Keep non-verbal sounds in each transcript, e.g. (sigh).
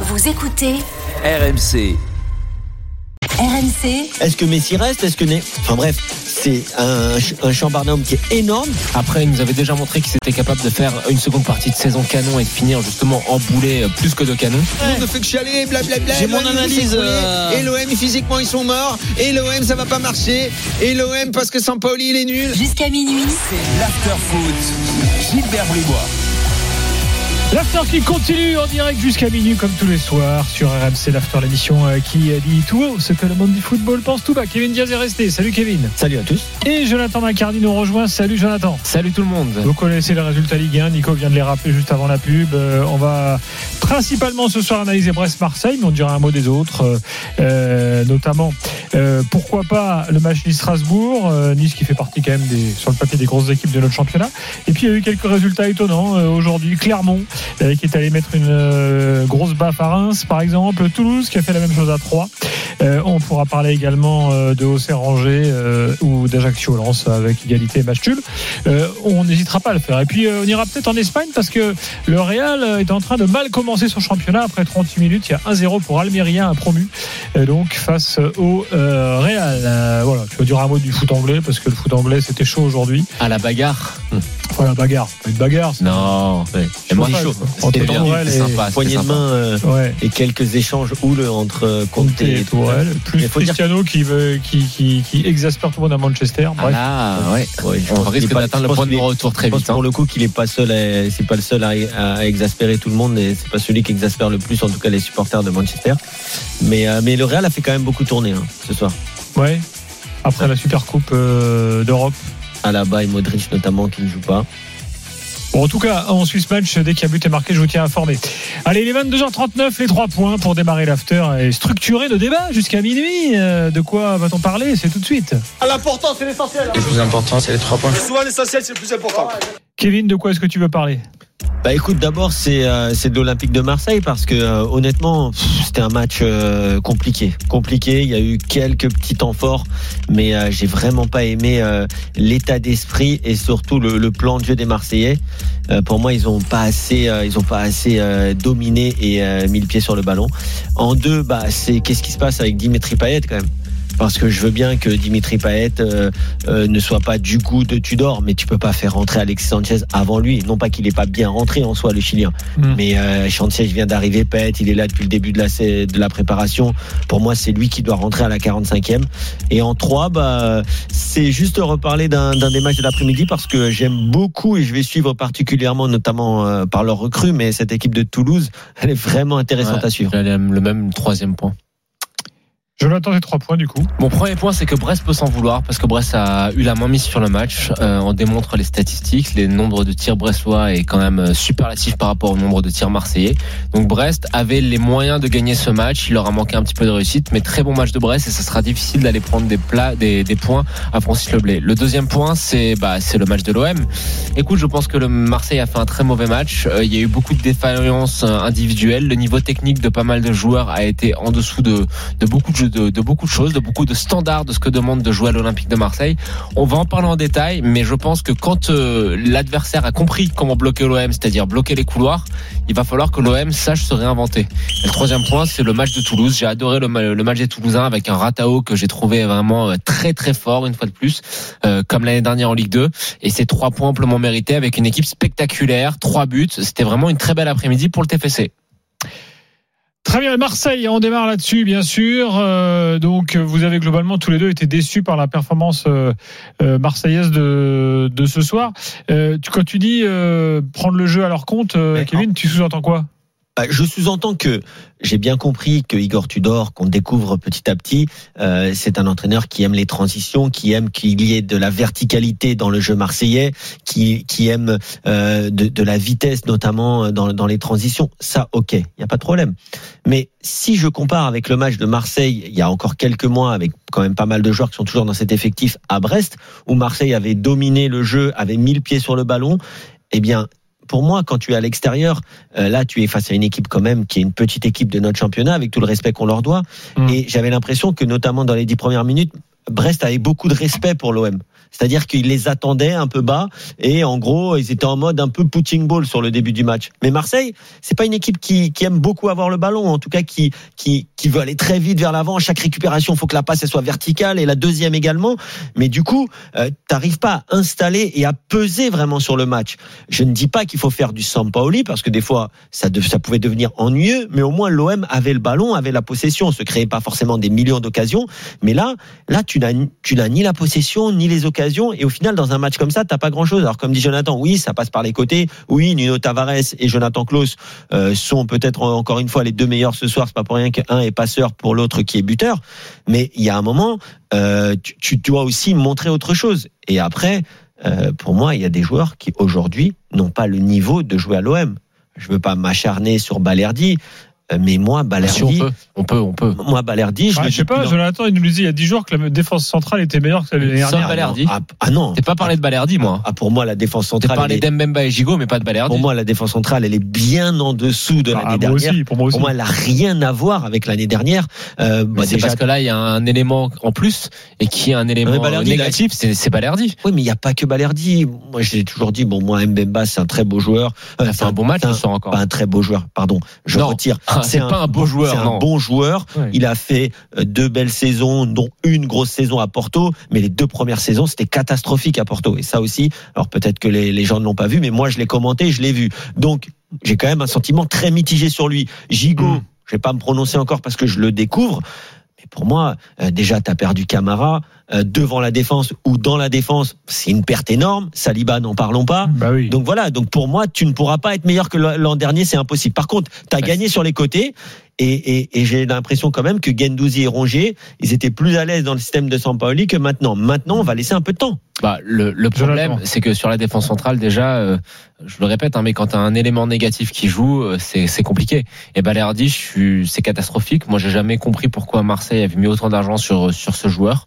Vous écoutez RMC. RMC Est-ce que Messi reste? Est-ce que Né Enfin bref, c'est un, un chambarnum qui est énorme. Après, il nous avait déjà montré qu'il était capable de faire une seconde partie de saison canon et de finir justement en boulet euh, plus que de canon. Ne fait que chialer, blablabla. J'ai mon analyse, euh. Et l'OM, physiquement, ils sont morts. Et l'OM, ça va pas marcher. Et l'OM, parce que Sampaoli, il est nul. jusqu'à minuit. C'est l'after foot. Gilbert Bribois. L'after qui continue en direct jusqu'à minuit comme tous les soirs sur RMC l'after l'émission euh, qui dit tout haut ce que le monde du football pense tout bas. Kevin Diaz est resté. Salut Kevin. Salut à tous. Et Jonathan Macardy nous rejoint. Salut Jonathan. Salut tout le monde. Vous connaissez les résultats Ligue 1. Nico vient de les rappeler juste avant la pub. Euh, on va principalement ce soir analyser Brest-Marseille, mais on dira un mot des autres, euh, euh, notamment euh, pourquoi pas le match Nice-Strasbourg, euh, Nice qui fait partie quand même des, sur le papier des grosses équipes de notre championnat. Et puis il y a eu quelques résultats étonnants euh, aujourd'hui. Clermont euh, qui est allé mettre une euh, grosse baffe à Reims, par exemple. Toulouse qui a fait la même chose à Troyes. On pourra parler également de Auxerre Angers ou d'Ajaccio Lens avec égalité match. Euh, on n'hésitera pas à le faire. Et puis on ira peut-être en Espagne parce que le Real est en train de mal commencer son championnat. Après 38 minutes, il y a 1-0 pour Almeria, un promu. Donc face au euh, Real. Euh, voilà, tu vas dire un mot du foot anglais parce que le foot anglais c'était chaud aujourd'hui. À la bagarre. Voilà, bagarre. Pas une bagarre. c'est- Non. Ouais. Je moi, sais pas, chaud. C'était bien. Et- sympa. Poignée de main euh, Ouais. et quelques échanges houleux entre Conte et Tourelle, plus dire- Cristiano qui, veut, qui, qui, qui exaspère tout le monde à Manchester. Ah Bref. ouais. Ouais, je On risque d'atteindre le point de retour très vite. hein. pour le coup qu'il est pas seul, c'est pas le seul à, à exaspérer tout le monde et c'est pas celui qui exaspère le plus, en tout cas les supporters de Manchester. Mais, euh, mais le Real a fait quand même beaucoup tourner hein, ce soir. Ouais. Après la Super Coupe euh, d'Europe. Alaba et Modric notamment qui ne jouent pas. Bon, en tout cas, on suit ce match. Dès qu'il y a but est marqué, je vous tiens informé. Allez, il est 22h39, les trois points pour démarrer l'after et structurer le débat jusqu'à minuit. Euh, De quoi va-t-on parler? C'est tout de suite. Le plus important, c'est les trois points. Kevin, de quoi est-ce que tu veux parler? Bah écoute, d'abord c'est euh, c'est de l'Olympique de Marseille parce que euh, honnêtement c'était un match euh, compliqué, compliqué. Il y a eu quelques petits temps forts, mais j'ai vraiment pas aimé l'état d'esprit et surtout le, le plan de jeu des Marseillais. Pour moi, ils ont pas assez, ils ont pas assez dominé et mis le pied sur le ballon. En deux, bah c'est qu'est-ce qui se passe avec Dimitri Payet quand même? Parce que je veux bien que Dimitri Payet euh, euh, ne soit pas du goût de Tudor, mais tu peux pas faire rentrer Alexis Sanchez avant lui. Non pas qu'il est pas bien rentré en soi, le Chilien, Mm. mais euh, Sanchez vient d'arriver, Payet, il est là depuis le début de la de la préparation. Pour moi, c'est lui qui doit rentrer à la 45e. Et en 3, bah, c'est juste reparler d'un d'un des matchs de l'après-midi parce que j'aime beaucoup et je vais suivre particulièrement, notamment euh, par leur recrue, mais cette équipe de Toulouse, elle est vraiment intéressante Ouais. à suivre. Le même troisième point. Jonathan, j'ai trois points du coup. Mon premier point, c'est que Brest peut s'en vouloir parce que Brest a eu la main mise sur le match. Euh, on démontre les statistiques, les nombres de tirs brestois est quand même euh, superlatif par rapport au nombre de tirs marseillais. Donc Brest avait les moyens de gagner ce match. Il leur a manqué un petit peu de réussite, mais très bon match de Brest et ça sera difficile d'aller prendre des plats, des, des points à Francis Leblay. Le deuxième point, c'est bah, c'est le match de l'OM. Écoute, je pense que le Marseille a fait un très mauvais match. Euh, il y a eu beaucoup de défaillances euh, individuelles. Le niveau technique de pas mal de joueurs a été en dessous de, de beaucoup de, de, beaucoup de choses, de beaucoup de standards de ce que demande de jouer à l'Olympique de Marseille. On va en parler en détail, mais je pense que quand euh, l'adversaire a compris comment bloquer l'OM, c'est-à-dire bloquer les couloirs, il va falloir que l'OM sache se réinventer. Le troisième point, c'est le match de Toulouse. J'ai adoré le, ma- le match des Toulousains avec un Ratao que j'ai trouvé vraiment euh, très très fort une fois de plus, euh, comme l'année dernière en Ligue 2. Et c'est trois points amplement mérités avec une équipe spectaculaire, trois buts. C'était vraiment une très belle après-midi pour le TFC. Très bien, Marseille, on démarre là-dessus, bien sûr. Euh, donc, vous avez globalement tous les deux été déçus par la performance euh, euh, marseillaise de, de ce soir. Euh, tu, quand tu dis euh, prendre le jeu à leur compte, euh, Kevin, tu sous-entends quoi? Je sous-entends que j'ai bien compris que Igor Tudor, qu'on découvre petit à petit, euh, c'est un entraîneur qui aime les transitions, qui aime qu'il y ait de la verticalité dans le jeu marseillais, qui, qui aime euh, de, de la vitesse notamment dans, dans les transitions. Ça, ok, il n'y a pas de problème. Mais si je compare avec le match de Marseille, il y a encore quelques mois, avec quand même pas mal de joueurs qui sont toujours dans cet effectif à Brest, où Marseille avait dominé le jeu, avait mis le pied sur le ballon, eh bien, pour moi, quand tu es à l'extérieur, euh, là, tu es face à une équipe quand même qui est une petite équipe de notre championnat, avec tout le respect qu'on leur doit. Mm. Et j'avais l'impression que, notamment dans les dix premières minutes, Brest avait beaucoup de respect pour l'OM. C'est-à-dire qu'ils les attendaient un peu bas et en gros, ils étaient en mode un peu putting ball sur le début du match. Mais Marseille, c'est pas une équipe qui, aime beaucoup avoir le ballon, en tout cas qui, qui, veut aller très vite vers l'avant. Chaque récupération, il faut que la passe soit verticale et la deuxième également. Mais du coup, euh, t'arrives pas à installer et à peser vraiment sur le match. Je ne dis pas qu'il faut faire du Sampaoli parce que des fois, ça, ça pouvait devenir ennuyeux, mais au moins l'OM avait le ballon, avait la possession, se créait pas forcément des millions d'occasions. Mais là, là, tu n'as ni la possession, ni les occasions. Et au final, dans un match comme ça, t'as pas grand chose. Alors, comme dit Jonathan, oui, ça passe par les côtés. Oui, Nuno Tavares et Jonathan Klaus euh, sont peut-être euh, encore une fois les deux meilleurs ce soir. C'est pas pour rien qu'un est passeur pour l'autre qui est buteur. Mais il y a un moment, euh, tu, dois aussi montrer autre chose. Et après, pour moi, il y a des joueurs qui aujourd'hui n'ont pas le niveau de jouer à l'OM. Je veux pas m'acharner sur Balerdi, mais moi, Si on Balerdi, peut, on peut, on peut. moi, Balerdi, je le je sais pas, Jonathan, il nous disait il y a 10 jours que la défense centrale était meilleure que l'année Sans dernière. Balerdi. Ah, ah non. T'es pas parlé de Balerdi, moi. Ah, pour moi, la défense T'es centrale, parlé elle est- d'Embemba et Gigot, mais pas de Balerdi. pour moi, la défense centrale, elle est bien en dessous de Ah, l'année moi dernière. aussi, pour moi aussi. Pour moi, elle a rien à voir avec l'année dernière. Euh, bah, c'est déjà, parce que là, il y a un élément en plus et qui est un élément Balerdi, négatif, c'est c'est Balerdi. oui, mais il n'y a pas que Balerdi. Moi, j'ai toujours dit, bon, moi, Mbemba, c'est un très beau joueur. Euh, Il a fait un bon match c'est soir encore. Pas un très beau joueur, pardon. Je Non. retire. Ah, c'est pas un beau joueur, C'est un bon joueur. Ouais. Il a fait euh, deux belles saisons, dont une grosse saison à Porto, mais les deux premières saisons, c'était catastrophique à Porto. Et ça aussi, alors peut-être que les, les gens ne l'ont pas vu, mais moi, je l'ai commenté, je l'ai vu. Donc, j'ai quand même un sentiment très mitigé sur lui. Gigot, Mm. je vais pas me prononcer encore parce que je le découvre. Mais pour moi, euh, déjà, tu as perdu Camara devant la défense ou dans la défense. C'est une perte énorme. Saliba, n'en parlons pas. Bah oui. Donc voilà, donc pour moi, tu ne pourras pas être meilleur que l'an dernier, c'est impossible. Par contre, tu as gagné sur les côtés et, et, et j'ai l'impression quand même que Gendouzi et Rongier, ils étaient plus à l'aise dans le système de Sampaoli que maintenant. Maintenant, on va laisser un peu de temps. Bah, le, le problème, c'est que sur la défense centrale, déjà, euh, je le répète, hein, mais quand tu as un élément négatif qui joue, euh, c'est c'est compliqué. Et Balerdi, je suis- c'est catastrophique. Moi, j'ai jamais compris pourquoi Marseille avait mis autant d'argent sur sur ce joueur.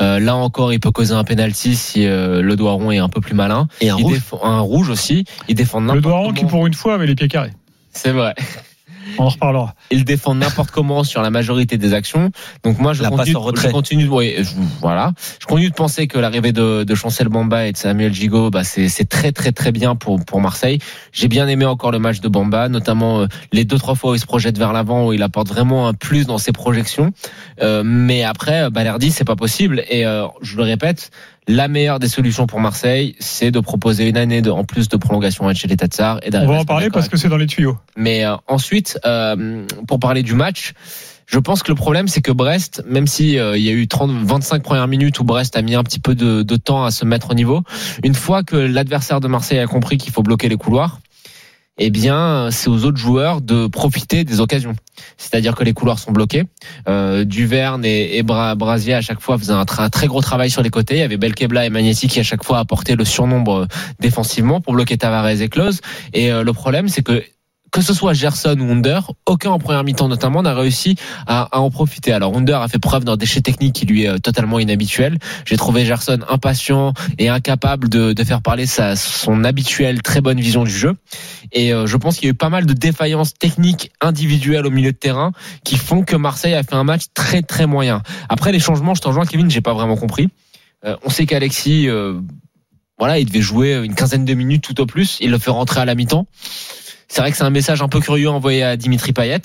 Euh, là encore, il peut causer un penalty si euh, le doigt rond est un peu plus malin. Et un il rouge. défend un rouge aussi. Il défend Le doigt rond qui, pour une fois, avait les pieds carrés. C'est vrai. On en reparlera. il défend n'importe comment sur la majorité des actions. Donc moi, je La continue, passe en retrait. je continue, oui, je- voilà, je continue de penser que l'arrivée de, de Chancel Bamba et de Samuel Gigot, bah c'est c'est très très très bien pour pour Marseille. J'ai bien aimé encore le match de Bamba, notamment euh, les deux trois fois où il se projette vers l'avant, où il apporte vraiment un plus dans ses projections. Euh, mais après, euh, Balerdi, c'est pas possible. Et euh, je le répète. La meilleure des solutions pour Marseille, c'est de proposer une année de, en plus de prolongation à Tchèle Tatsar et On va en parler parce que c'est dans les tuyaux. mais euh, ensuite, euh, pour parler du match, je pense que le problème, c'est que Brest, même si euh, il y a eu 30, 25 premières minutes où Brest a mis un petit peu de, de temps à se mettre au niveau, une fois que l'adversaire de Marseille a compris qu'il faut bloquer les couloirs, eh bien, c'est aux autres joueurs de profiter des occasions. C'est-à-dire que les couloirs sont bloqués. Euh, Duverne et, et Bra- Brasier à chaque fois faisaient un, très gros travail sur les côtés. Il y avait Belkebla et Magnetti qui à chaque fois apportaient le surnombre euh, défensivement pour bloquer Tavares et Klose. Et euh, le problème, c'est que que ce soit Gerson ou Under, aucun en première mi-temps notamment n'a réussi à, à en profiter. Alors Under a fait preuve d'un déchet technique qui lui est euh, totalement inhabituel. J'ai trouvé Gerson impatient et incapable de, de faire parler sa, son habituelle très bonne vision du jeu. Et euh, je pense qu'il y a eu pas mal de défaillances techniques individuelles au milieu de terrain qui font que Marseille a fait un match très très moyen. Après les changements, je t'en rejoins Kevin, j'ai pas vraiment compris. Euh, on sait qu'Alexis, euh, voilà, il devait jouer une quinzaine de minutes tout au plus. Il le fait rentrer à la mi-temps. C'est vrai que c'est un message un peu curieux envoyé à Dimitri Payet.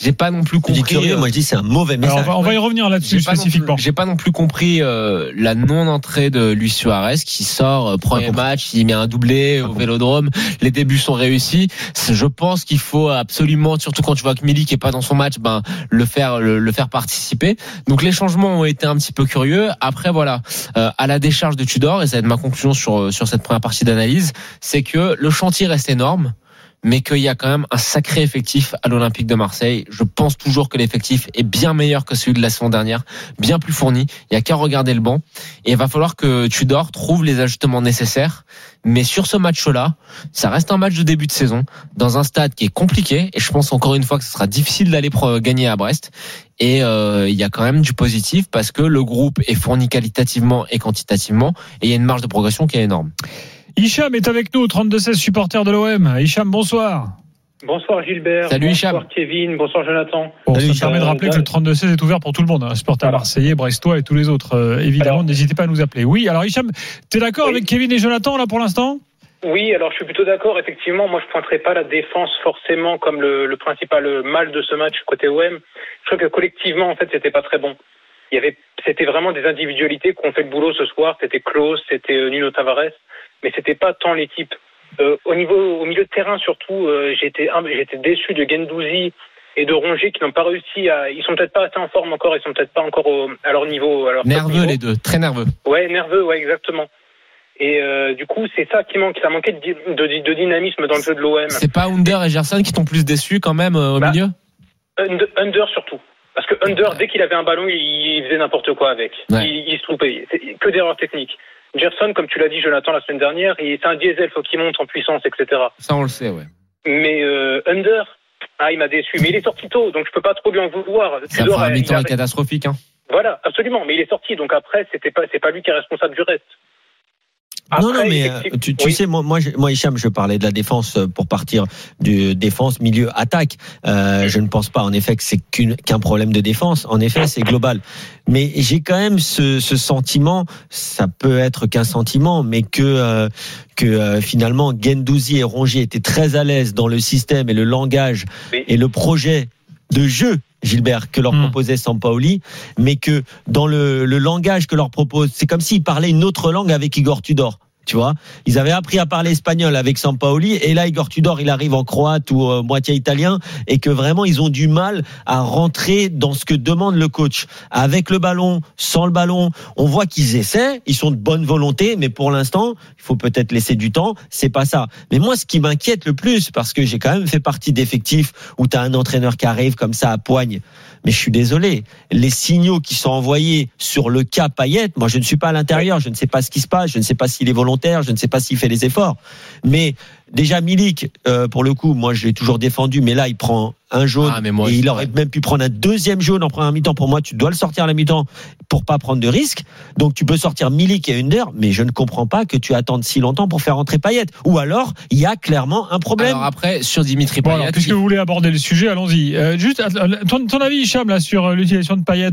J'ai pas non plus Je dis compris. curieux, euh, moi je dis c'est un mauvais Alors, message. on, va, on va y revenir là-dessus j'ai pas non plus- spécifiquement. J'ai pas non plus compris euh, la non-entrée de Luis Suarez qui sort euh, premier match, il met un doublé au Vélodrome, les débuts sont réussis. Je pense qu'il faut absolument, surtout quand tu vois que Milik est pas dans son match, ben le faire le, le faire participer. Donc les changements ont été un petit peu curieux. Après voilà, euh, à la décharge de Tudor et ça va être ma conclusion sur sur cette première partie d'analyse, c'est que le chantier reste énorme mais qu'il y a quand même un sacré effectif à l'Olympique de Marseille. Je pense toujours que l'effectif est bien meilleur que celui de la saison dernière, bien plus fourni. Il y a qu'à regarder le banc. Et il va falloir que Tudor trouve les ajustements nécessaires. Mais sur ce match-là, ça reste un match de début de saison, dans un stade qui est compliqué. Et je pense encore une fois que ce sera difficile d'aller gagner à Brest. Et euh, il y a quand même du positif parce que le groupe est fourni qualitativement et quantitativement. Et il y a une marge de progression qui est énorme. Hicham est avec nous, 32-16 supporter de l'OM. Hicham, bonsoir. Bonsoir Gilbert. Salut, bonsoir Hicham. Kevin. Bonsoir Jonathan. Bon, Salut, ça me permet de rappeler que le 32-16 est ouvert pour tout le monde, hein, supporters Voilà. marseillais, brestois et tous les autres. Euh, évidemment, n'hésitez pas à nous appeler. Oui, alors Hicham, t'es d'accord Oui. avec Kevin et Jonathan là pour l'instant? Oui, alors je suis plutôt d'accord. Effectivement, moi je pointerai pas la défense forcément comme le, le principal mal de ce match côté OM. Je trouve que collectivement, en fait, c'était pas très bon. Il y avait, c'était vraiment des individualités qui ont fait le boulot ce soir. C'était Klaus, c'était euh, Nuno Tavares, mais c'était pas tant l'équipe. Euh, au niveau, au milieu de terrain surtout, euh, j'étais, j'étais déçu de Gendouzi et de Rongier qui n'ont pas réussi à. Ils sont peut-être pas assez en forme encore. Ils sont peut-être pas encore au- à leur niveau. À leur top Nerveux niveau. les deux, très nerveux. Ouais, nerveux, ouais, exactement. Et euh, du coup, c'est ça qui manque. Ça manquait de, di- de- de dynamisme dans le jeu de l'OM. C'est pas Under et Gerson qui t'ont plus déçu quand même euh, au Bah, milieu? Under, Under surtout. Parce que Under, dès qu'il avait un ballon, il, il faisait n'importe quoi avec. Ouais. Il, il se trompait. C'est que d'erreurs techniques. Gerson, comme tu l'as dit, Jonathan, la semaine dernière, il- c'est un diesel, faut qu'il monte en puissance, etc. Ça on le sait, ouais. Mais euh, Under, ah, il m'a déçu. Mais il est sorti tôt, donc je peux pas trop lui en vouloir. Ça Tudor, un mi-temps catastrophique. Hein. Voilà, absolument. Mais il est sorti, donc après, c'était pas, c'est pas lui qui est responsable du reste. Non, non, mais euh, tu, tu oui. sais, moi, moi, moi, Hicham, je parlais de la défense euh, pour partir du défense, milieu, attaque. Euh, je ne pense pas, en effet, que c'est qu'un problème de défense. En effet, c'est global. Mais j'ai quand même ce, ce sentiment, ça peut être qu'un sentiment, mais que euh, que euh, finalement Gendouzi et Rongier étaient très à l'aise dans le système et le langage Oui. et le projet de jeu. Gilbert, que leur Hmm. proposait Sampaoli, mais que dans le, le langage que leur propose, c'est comme s'ils parlaient une autre langue avec Igor Tudor. Tu vois, ils avaient appris à parler espagnol avec Sampaoli, et là Igor Tudor, il arrive en croate ou euh, moitié italien, et que vraiment ils ont du mal à rentrer dans ce que demande le coach. Avec le ballon, sans le ballon, on voit qu'ils essaient, ils sont de bonne volonté, mais pour l'instant, il faut peut-être laisser du temps. C'est pas ça. Mais moi, ce qui m'inquiète le plus, parce que j'ai quand même fait partie d'effectifs où tu as un entraîneur qui arrive comme ça à poigne. Mais je suis désolé, les signaux qui sont envoyés sur le cas Payet, moi je ne suis pas à l'intérieur, je ne sais pas ce qui se passe, je ne sais pas s'il est volontaire, je ne sais pas s'il fait les efforts. Mais déjà Milik, euh, pour le coup, moi je l'ai toujours défendu, mais là il prend un jaune Ah, mais moi et il aurait même pu prendre un deuxième jaune en première mi-temps. Pour moi, tu dois le sortir à la mi-temps pour pas prendre de risques. Donc tu peux sortir Milik et Under, mais je ne comprends pas que tu attendes si longtemps pour faire rentrer Payet. Ou alors il y a clairement un problème. Alors après, sur Dimitri Bon, Payet, alors, puisque vous voulez aborder le sujet, allons-y. Euh, juste, euh, ton, ton avis, Hicham, là, sur l'utilisation de Payet?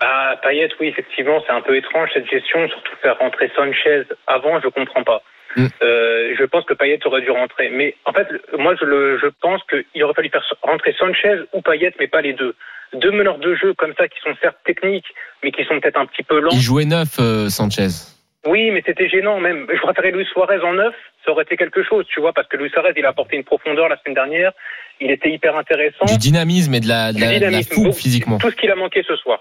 Bah, Payet, oui, effectivement, c'est un peu étrange cette gestion, surtout faire rentrer Sanchez avant, je comprends pas. Mm. Euh, je pense que Payet aurait dû rentrer, mais en fait, moi, je, le, je pense qu'il aurait fallu faire rentrer Sanchez ou Payet, mais pas les deux. Deux meneurs de jeu comme ça qui sont certes techniques, mais qui sont peut-être un petit peu lents. il jouait neuf, euh, Sanchez. Oui, mais c'était gênant même. Je préférais Luis Suarez en neuf, ça aurait été quelque chose, tu vois, parce que Luis Suarez, il a apporté une profondeur la semaine dernière, il était hyper intéressant. Du dynamisme et de la, de la, de la fougue physiquement. Tout ce qu'il a manqué ce soir.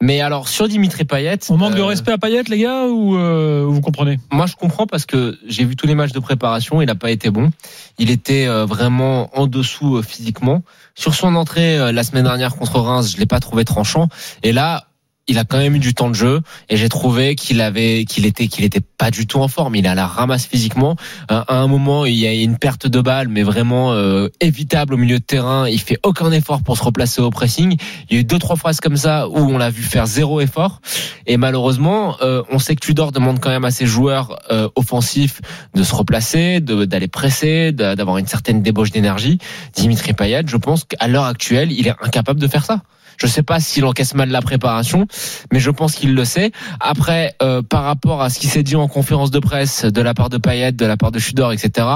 Mais alors, sur Dimitri Payet. On manque de euh, respect à Payet, les gars, ou euh, vous comprenez? Moi, je comprends parce que j'ai vu tous les matchs de préparation. Il n'a pas été bon. Il était euh, vraiment en dessous euh, physiquement. Sur son entrée euh, la semaine dernière contre Reims, je l'ai pas trouvé tranchant. Et là, il a quand même eu du temps de jeu et j'ai trouvé qu'il avait qu'il était qu'il était pas du tout en forme. Il à la ramasse physiquement. À un moment, il y a une perte de balle, mais vraiment euh, évitable au milieu de terrain. Il fait aucun effort pour se replacer au pressing. Il y a eu deux trois phrases comme ça où on l'a vu faire zéro effort. Et malheureusement, euh, on sait que Tudor demande quand même à ses joueurs euh, offensifs de se replacer, d'aller presser, d'avoir une certaine débauche d'énergie. Dimitri Payet, je pense qu'à l'heure actuelle, il est incapable de faire ça. Je sais pas s'il encaisse mal la préparation, mais je pense qu'il le sait. Après, euh, par rapport à ce qui s'est dit en conférence de presse de la part de Payet, de la part de Tudor, etc.,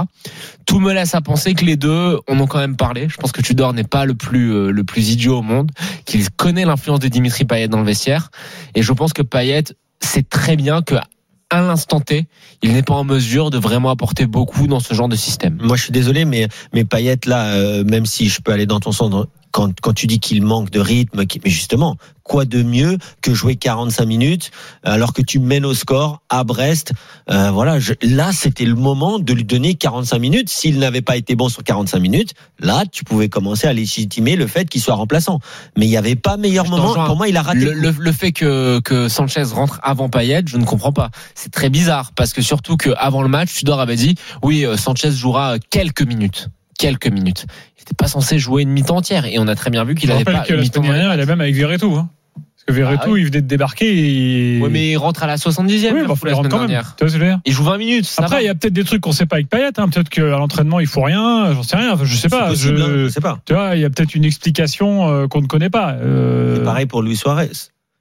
tout me laisse à penser que les deux en ont quand même parlé. Je pense que Tudor n'est pas le plus euh, le plus idiot au monde, qu'il connaît l'influence de Dimitri Payet dans le vestiaire, et je pense que Payet sait très bien que à l'instant T, il n'est pas en mesure de vraiment apporter beaucoup dans ce genre de système. Moi, je suis désolé, mais mais Payet là, euh, même si je peux aller dans ton sens, quand quand tu dis qu'il manque de rythme, mais justement, quoi de mieux que jouer 45 minutes alors que tu mènes au score à Brest Euh, Voilà, je- là, c'était le moment de lui donner 45 minutes. S'il n'avait pas été bon sur 45 minutes, là, tu pouvais commencer à légitimer le fait qu'il soit remplaçant. Mais il n'y avait pas meilleur Je moment. Pour moi, il a raté. Le, le- le fait que, que Sanchez rentre avant Payet, je ne comprends pas. C'est très bizarre parce que surtout que avant le match, Tudor avait dit oui, euh, Sanchez jouera quelques minutes, quelques minutes. Il n'était pas censé jouer une mi-temps entière et on a très bien vu qu'il rappelle pas que une la semaine dernière, il a même avec Verretou. Hein. Parce que Verretou, Ah oui. il venait de débarquer. Et... Ouais, mais il rentre à la 70e. oui, bah, faut la semaine quand même. Tu vois Il joue 20 minutes. ça Après, il y a peut-être des trucs qu'on sait pas avec Payet. Hein. Peut-être qu'à l'entraînement, il faut rien. J'en sais rien. Enfin, je sais pas. C'est possible, je... hein, je sais pas. Tu vois, il y a peut-être une explication euh, qu'on ne connaît pas. Euh, C'est pareil pour Luis Suarez.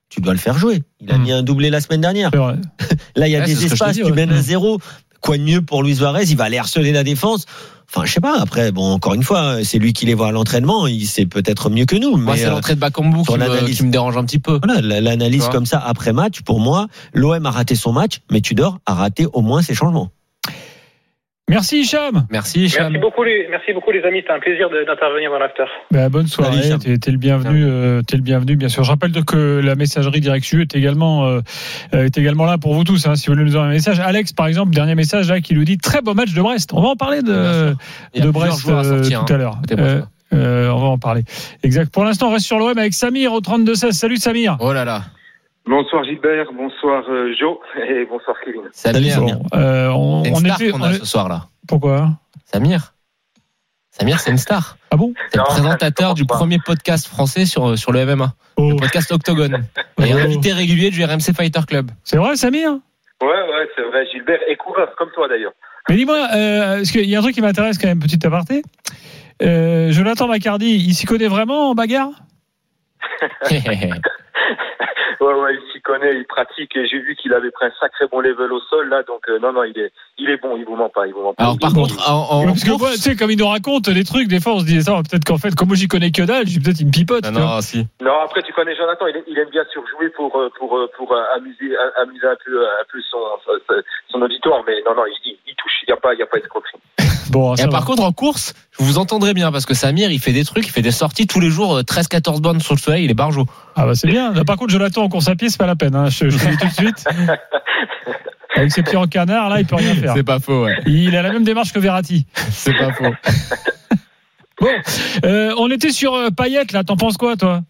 Tu dois le faire jouer. Il a Hmm. mis un doublé la semaine dernière. (laughs) Là, il y a Ouais, des espaces, dis, tu ouais. mènes à Mm. zéro. Quoi de mieux pour Luis Suarez? Il va aller harceler la défense. Enfin, je sais pas. Après, bon, encore une fois, c'est lui qui les voit à l'entraînement. Il sait peut-être mieux que nous. Moi, Mais c'est euh, l'entrée de Bakambu qui, me- l'analyse. qui me dérange un petit peu. voilà, la- l'analyse comme ça après match, pour moi, l'OM a raté son match, mais Tudor a raté au moins ses changements. Merci, Hicham. Merci, Hicham. Merci beaucoup, les, merci beaucoup les amis. C'était un plaisir d'intervenir dans l'after. Bah, bonne soirée. T'es t'es le bienvenu. euh, T'es le bienvenu, bien sûr. Je rappelle que la messagerie Direct U est également euh, euh, est également là pour vous tous. Hein, si vous voulez nous envoyer un message. Alex, par exemple, dernier message là qui nous dit très beau match de Brest. On va en parler de sûr. Il y a de Brest à euh, sortir, tout hein. à l'heure. Côté brestois. Euh, on va en parler. Exact. Pour l'instant, on reste sur l'OM avec Samir au 32-16. Salut Samir. Oh là là. Bonsoir Gilbert, bonsoir euh, Joe (laughs) et bonsoir Kevin. Samir. Salut, Bon, euh, on, C'est une on star était. on a est- ce soir-là. Pourquoi? Samir. Samir, c'est une star. Ah bon? C'est le présentateur du pas. premier podcast français sur, sur le MMA. Oh. Le podcast Octogone. (laughs) Et Oh. invité régulier du RMC Fighter Club. C'est vrai, Samir? Ouais, ouais, c'est vrai, Gilbert est coureur, comme toi d'ailleurs. Mais dis-moi, euh, parce qu'il y a un truc qui m'intéresse quand même, petit aparté. Euh, Jonathan Macardy, il s'y connaît vraiment en bagarre? (laughs) Ouais, ouais, il s'y connaît, il pratique et j'ai vu qu'il avait pris un sacré bon level au sol là, donc euh, non, non, il est, il est bon, il vous ment pas, il vous ment pas. Alors par contre, en, en Parce que moi, tu sais, comme il nous raconte des trucs, des fois on se dit ça, peut-être qu'en fait, comme moi j'y connais que dalle, je- peut-être il me pipote. Non, tu vois. non, si. Non, après tu connais Jonathan, il, il aime bien surjouer pour euh, pour euh, pour euh, amuser amuser un peu un peu son son, son auditoire, mais non, non, il, il, il touche, il y a pas il y a pas d'escroquerie. (laughs) Bon, Et par contre, en course, je vous entendrai bien parce que Samir, il fait des trucs, il fait des sorties tous les jours, euh, 13-14 bornes sur le soleil, il est barjot. Ah bah c'est bien. Par contre, Jonathan en course à pied, c'est pas la peine. Hein. Je, je te le dis tout de suite. (laughs) Avec ses pieds en canard, là, il peut rien faire. C'est pas faux, ouais. Il a la même démarche que Verratti. (laughs) C'est pas faux. Bon, euh, on était sur euh, Payet, là. T'en penses quoi, toi?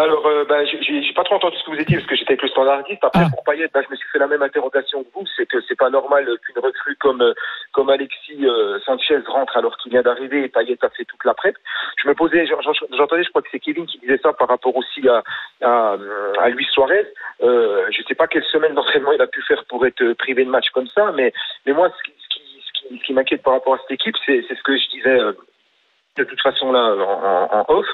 Alors, euh, ben, j'ai- pas trop entendu ce que vous étiez parce que j'étais avec le standardiste. Après, Ah. pour Payet, ben, je me suis fait la même interrogation que vous. C'est que c'est pas normal qu'une recrue comme euh, comme Alexis euh, Sanchez rentre alors qu'il vient d'arriver et Payet a fait toute la prep. Je me posais, j'en- j'en- j'entendais, je crois que c'est Kevin qui disait ça par rapport aussi à à, à Luis Suarez. Euh, je sais pas quelle semaine d'entraînement il a pu faire pour être privé de match comme ça, mais mais moi, ce qui ce qui ce qui, ce qui m'inquiète par rapport à cette équipe, c'est c'est ce que je disais. De toute façon là en, off,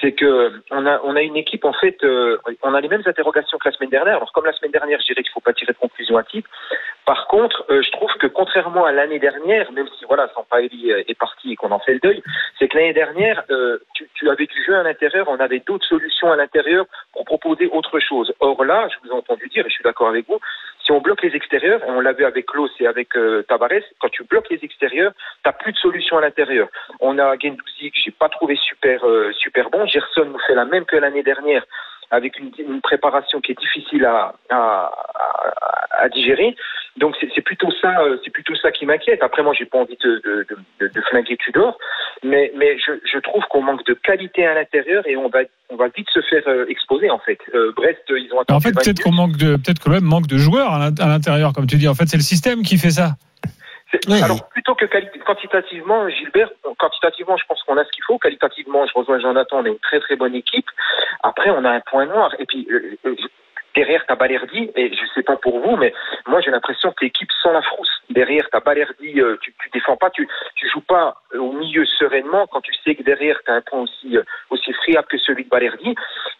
c'est que on a on a une équipe en fait, euh, on a les mêmes interrogations que la semaine dernière. Alors comme la semaine dernière, je dirais qu'il faut pas tirer de conclusion à type. Par contre, euh, je trouve que contrairement à l'année dernière, même si voilà, Sampaoli euh, est parti et qu'on en fait le deuil, c'est que l'année dernière, tu, tu avais du jeu à l'intérieur, on avait d'autres solutions à l'intérieur pour proposer autre chose. Or là, je vous ai entendu dire, et je suis d'accord avec vous, on bloque les extérieurs, et on l'a vu avec Klaus et avec euh, Tavares, quand tu bloques les extérieurs, t'as plus de solution à l'intérieur. On a Gendouzi que j'ai pas trouvé super euh, super bon. Gerson nous fait la même que l'année dernière avec une, préparation qui est difficile à digérer. Donc c'est c'est plutôt ça, euh, c'est plutôt ça qui m'inquiète. Après moi j'ai pas envie de, de, de, de, flinguer Tudor, mais mais je, je trouve qu'on manque de qualité à l'intérieur et on va on va vite se faire euh, exposer en fait. Euh, Brest ils ont En fait, 20 peut-être qu'on manque de, peut-être que l'OM manque de joueurs à l'int- à l'intérieur, comme tu dis. En fait, c'est le système qui fait ça. Ouais. Alors plutôt que quantitativement, Gilbert, quantitativement, je pense qu'on a ce qu'il faut. Qualitativement, je rejoins Jonathan, on a une très très bonne équipe. Après, on a un point noir. Et puis euh, euh, derrière, t'as Balerdi. Et je sais pas pour vous, mais moi j'ai l'impression que l'équipe sent la frousse. Derrière, t'as Balerdi. euh, tu, tu défends pas, tu tu joues pas euh, au milieu sereinement quand tu sais que derrière t'as un point aussi euh, aussi friable que celui de Balerdi.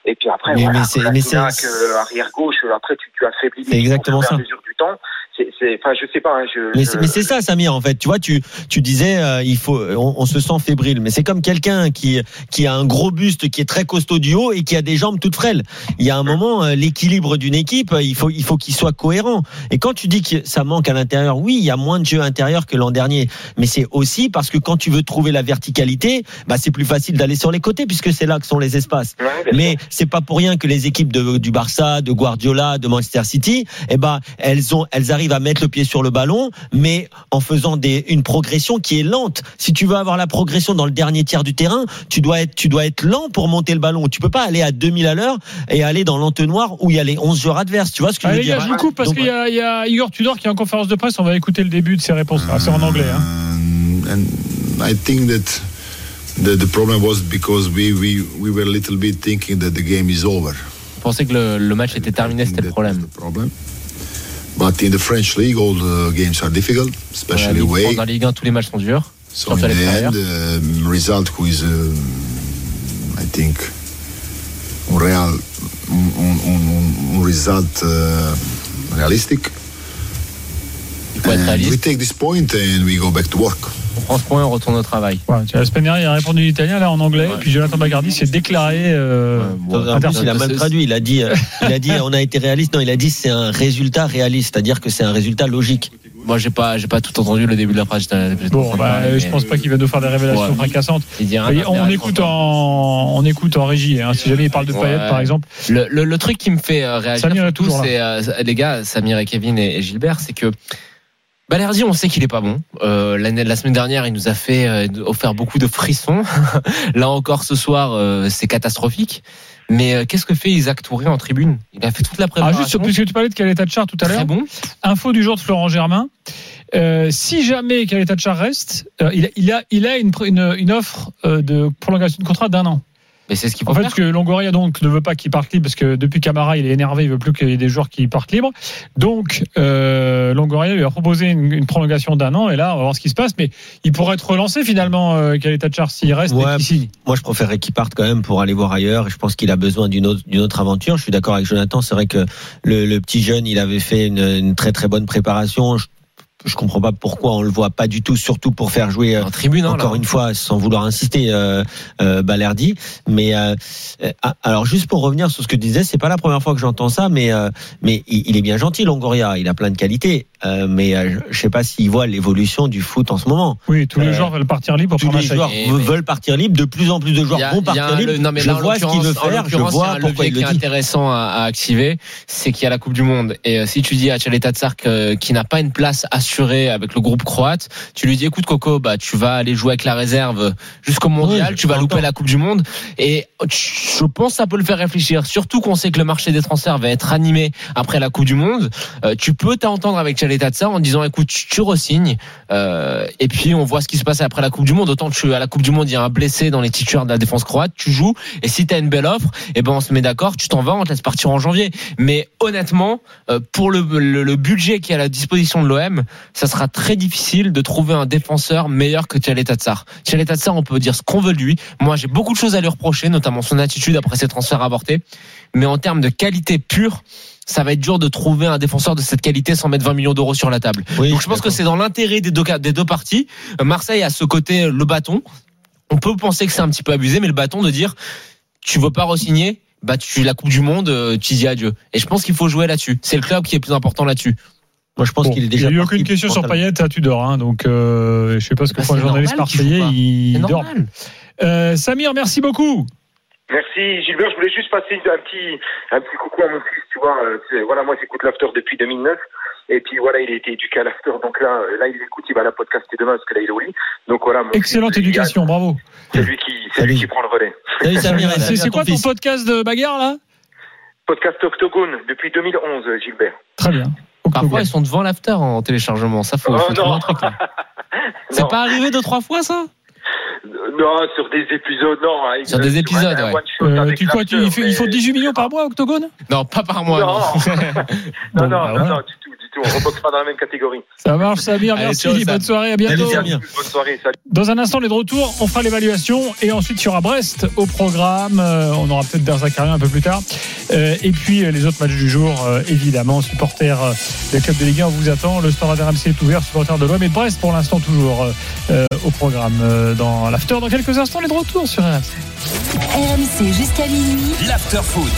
Et puis après, Mais- voilà, mais c'est- Kolasinac, mais c'est- euh, arrière gauche. Après, tu, tu affaiblis. Exactement et à ça. mesure du temps. C'est, enfin, je sais pas. Hein, je, Mais je- c'est, mais c'est ça, Samir, en fait. Tu vois, tu, tu disais, euh, il faut, on, on se sent fébrile. Mais c'est comme quelqu'un qui, qui a un gros buste, qui est très costaud du haut et qui a des jambes toutes frêles. Il y a un moment, euh, l'équilibre d'une équipe, euh, il faut, il faut qu'il soit cohérent. Et quand tu dis que ça manque à l'intérieur, oui, il y a moins de jeu intérieur que l'an dernier. Mais c'est aussi parce que quand tu veux trouver la verticalité, bah, c'est plus facile d'aller sur les côtés puisque c'est là que sont les espaces. Ouais. Mais c'est pas pour rien que les équipes de, du Barça, de Guardiola, de Manchester City, eh ben elles ont, elles arrivent à mettre le pied sur le ballon, mais en faisant des, une progression qui est lente. Si tu veux avoir la progression dans le dernier tiers du terrain, tu dois être, tu dois être lent pour monter le ballon. Tu peux pas aller à 2000 à l'heure et aller dans l'entonnoir où il y a les 11 joueurs adverses. Tu vois ce que Allez, je les veux dire je vous coupe parce qu'il y, a- il y a Igor Tudor qui est en conférence de presse. On va écouter le début de ses réponses. Ah, c'est en anglais. Hein. Um, and I think that the, the problem was because we, we, we were a little bit thinking that the game is over. pensais que le, le match était terminé, c'était le problème? But in the French league, all the games are difficult, Dans la especially Ligue, away. dans la Ligue 1, tous les matchs sont durs. So in the end, um, result who is, um, I think, un real, un, un, un, result uh, realistic. Il faut être And we take this point and we go back to work. On prend ce point et on retourne au travail. Ouais, tu vois, la semaine dernière, il a répondu en italien, là en anglais. Ouais. Puis Jonathan Bagardi s'est déclaré. euh, Ouais, bon, En plus, il a mal traduit. Il a dit, euh, il a dit, on a été réaliste. Non, il a dit, c'est un résultat réaliste, c'est-à-dire que c'est un résultat logique. Moi, j'ai pas, j'ai pas tout entendu le début de la phrase. Bon, bah, parler, je mais- pense pas qu'il va nous faire des révélations Ouais. fracassantes. Voyez, on écoute en, on écoute en régie. hein. Si jamais il parle de Ouais. Payet, par exemple, Le, le, le truc qui me fait euh, réagir Samir est surtout, c'est euh, les gars, Samir et Kevin et, et Gilbert, c'est que Balerdi, on sait qu'il est pas bon. Euh, la semaine dernière, il nous a fait euh, offert beaucoup de frissons. (laughs) Là encore, ce soir, euh, c'est catastrophique. Mais euh, qu'est-ce que fait Isaac Touré en tribune? Il a fait toute la ah, préparation. juste puisque tu parlais de Caleta Char tout à l'heure, bon. info du jour de Florent Germain. Euh, si jamais Caleta Char reste, euh, il a, il a, il a une, une, une offre de prolongation de contrat d'un an. Mais c'est ce qu'il faut En fait, faire. parce que Longoria donc ne veut pas qu'il parte libre parce que depuis Camara, il est énervé, il veut plus qu'il y ait des joueurs qui partent libres. Donc euh, Longoria lui a proposé une, une prolongation d'un an et là, on va voir ce qui se passe. Mais il pourrait être relancé finalement, euh, Caleta Char s'il reste Ouais. et qu'il signe. Moi, je préférerais qu'il parte quand même pour aller voir ailleurs. Et je pense qu'il a besoin d'une autre, d'une autre aventure. Je suis d'accord avec Jonathan. C'est vrai que le, le petit jeune, il avait fait une, une très très bonne préparation. Je, je comprends pas pourquoi on le voit pas du tout, surtout pour faire jouer. euh, En tribune, hein, encore là. une fois, sans vouloir insister, euh, euh, Balerdi. Mais euh, euh, alors, juste pour revenir sur ce que tu disais, c'est pas la première fois que j'entends ça, mais euh, mais il, il est bien gentil, Longoria. Il a plein de qualités, euh, mais euh, je sais pas s'il voit l'évolution du foot en ce moment. Oui, tous les joueurs veulent partir libre Tous les joueurs Et- ve- mais- veulent partir libre. De plus en plus de joueurs a- vont partir libre. le- non, mais je là, en vois ce qu'il veut faire. Je vois pourquoi il qui le est dit. intéressant à, à activer, c'est qu'il y a la Coupe du Monde. Et euh, si tu dis à Tchaleta Tsark qui n'a pas une place assurée avec le groupe croate, tu lui dis écoute Coco, bah tu vas aller jouer avec la réserve jusqu'au mondial, Oui, tu vas louper la Coupe du Monde. Et je pense que ça peut le faire réfléchir. Surtout qu'on sait que le marché des transferts va être animé après la Coupe du Monde. Euh, tu peux t'entendre avec Tchaleta Tsark en disant écoute, tu, resignes. Euh, et puis on voit ce qui se passe après la Coupe du Monde. Autant que tu, à la Coupe du Monde, il y a un blessé dans les titulaires de la défense croate, tu joues. Et si tu as une belle offre, eh ben on se met d'accord, tu t'en vas, on te laisse partir en janvier. Mais honnêtement, euh, pour le, le, le budget qui est à la disposition de l'OM, ça sera très difficile de trouver un défenseur meilleur que Tchaleta Tsar. Tchaleta Tsar, on peut dire ce qu'on veut de lui. Moi, j'ai beaucoup de choses à lui reprocher, notamment son attitude après ses transferts avortés. Mais en termes de qualité pure, ça va être dur de trouver un défenseur de cette qualité sans mettre 20 millions d'euros sur la table. Oui, Donc je pense que c'est dans l'intérêt des deux, des deux parties. Euh, Marseille a ce côté, euh, le bâton. On peut penser que c'est un petit peu abusé, mais le bâton de dire, tu veux pas re-signer, bah tu la Coupe du Monde, euh, tu dis adieu. Et je pense qu'il faut jouer là-dessus. C'est le club qui est plus important là-dessus. Moi, je pense Bon, qu'il est il déjà. n'y a eu aucune question sur. Payet à Tudor, hein, donc euh, je sais pas ce que Bah, font les c'est journalistes normal qu'il joue marseillais, dorment. normal. Euh, Samir, merci beaucoup. Merci Gilbert, je voulais juste passer un petit, un petit coucou à mon fils, tu vois. euh, Voilà, moi j'écoute l'after depuis 2009. Et puis voilà, il a été éduqué à l'after, donc là, là il écoute, il va la podcaster demain parce que là il est au lit. Donc voilà. mon Excellente fils, éducation, bravo. C'est lui qui, c'est lui qui prend le relais. Salut Samir, et C'est quoi ton podcast de bagarre là? Podcast Octogone depuis 2011, Gilbert. Très bien. Parfois, ils sont devant l'after en téléchargement. Ça, faut, Oh, faut trouver non. un truc, là. (laughs) C'est Non. pas arrivé deux, trois fois, ça? Non, sur des épisodes, non. avec- Sur des épisodes, un ouais. one-shot Euh, avec tu quoi, tu, il, faut, il faut mais- 18 millions par mois, Octogone? Non, pas par mois. Non. non. (laughs) Non, non, bah, non, voilà. non, du tout, On reboxe pas dans la même catégorie. Ça marche, Samir, Allez, merci. ciao. Bonne soirée, à bientôt. Salut. Bonne soirée, salut. Dans un instant, les de retour, on fera l'évaluation et ensuite il y aura Brest au programme. Euh, on aura peut-être Berzakarian un peu plus tard. Euh, et puis euh, les autres matchs du jour, évidemment, supporters des clubs de Ligue 1, on vous attend. Le Stade RMC est ouvert, supporters de l'OM et de Brest pour l'instant toujours au programme dans l'after. Dans quelques instants, les de retour sur RMC. RMC jusqu'à minuit. L'after foot.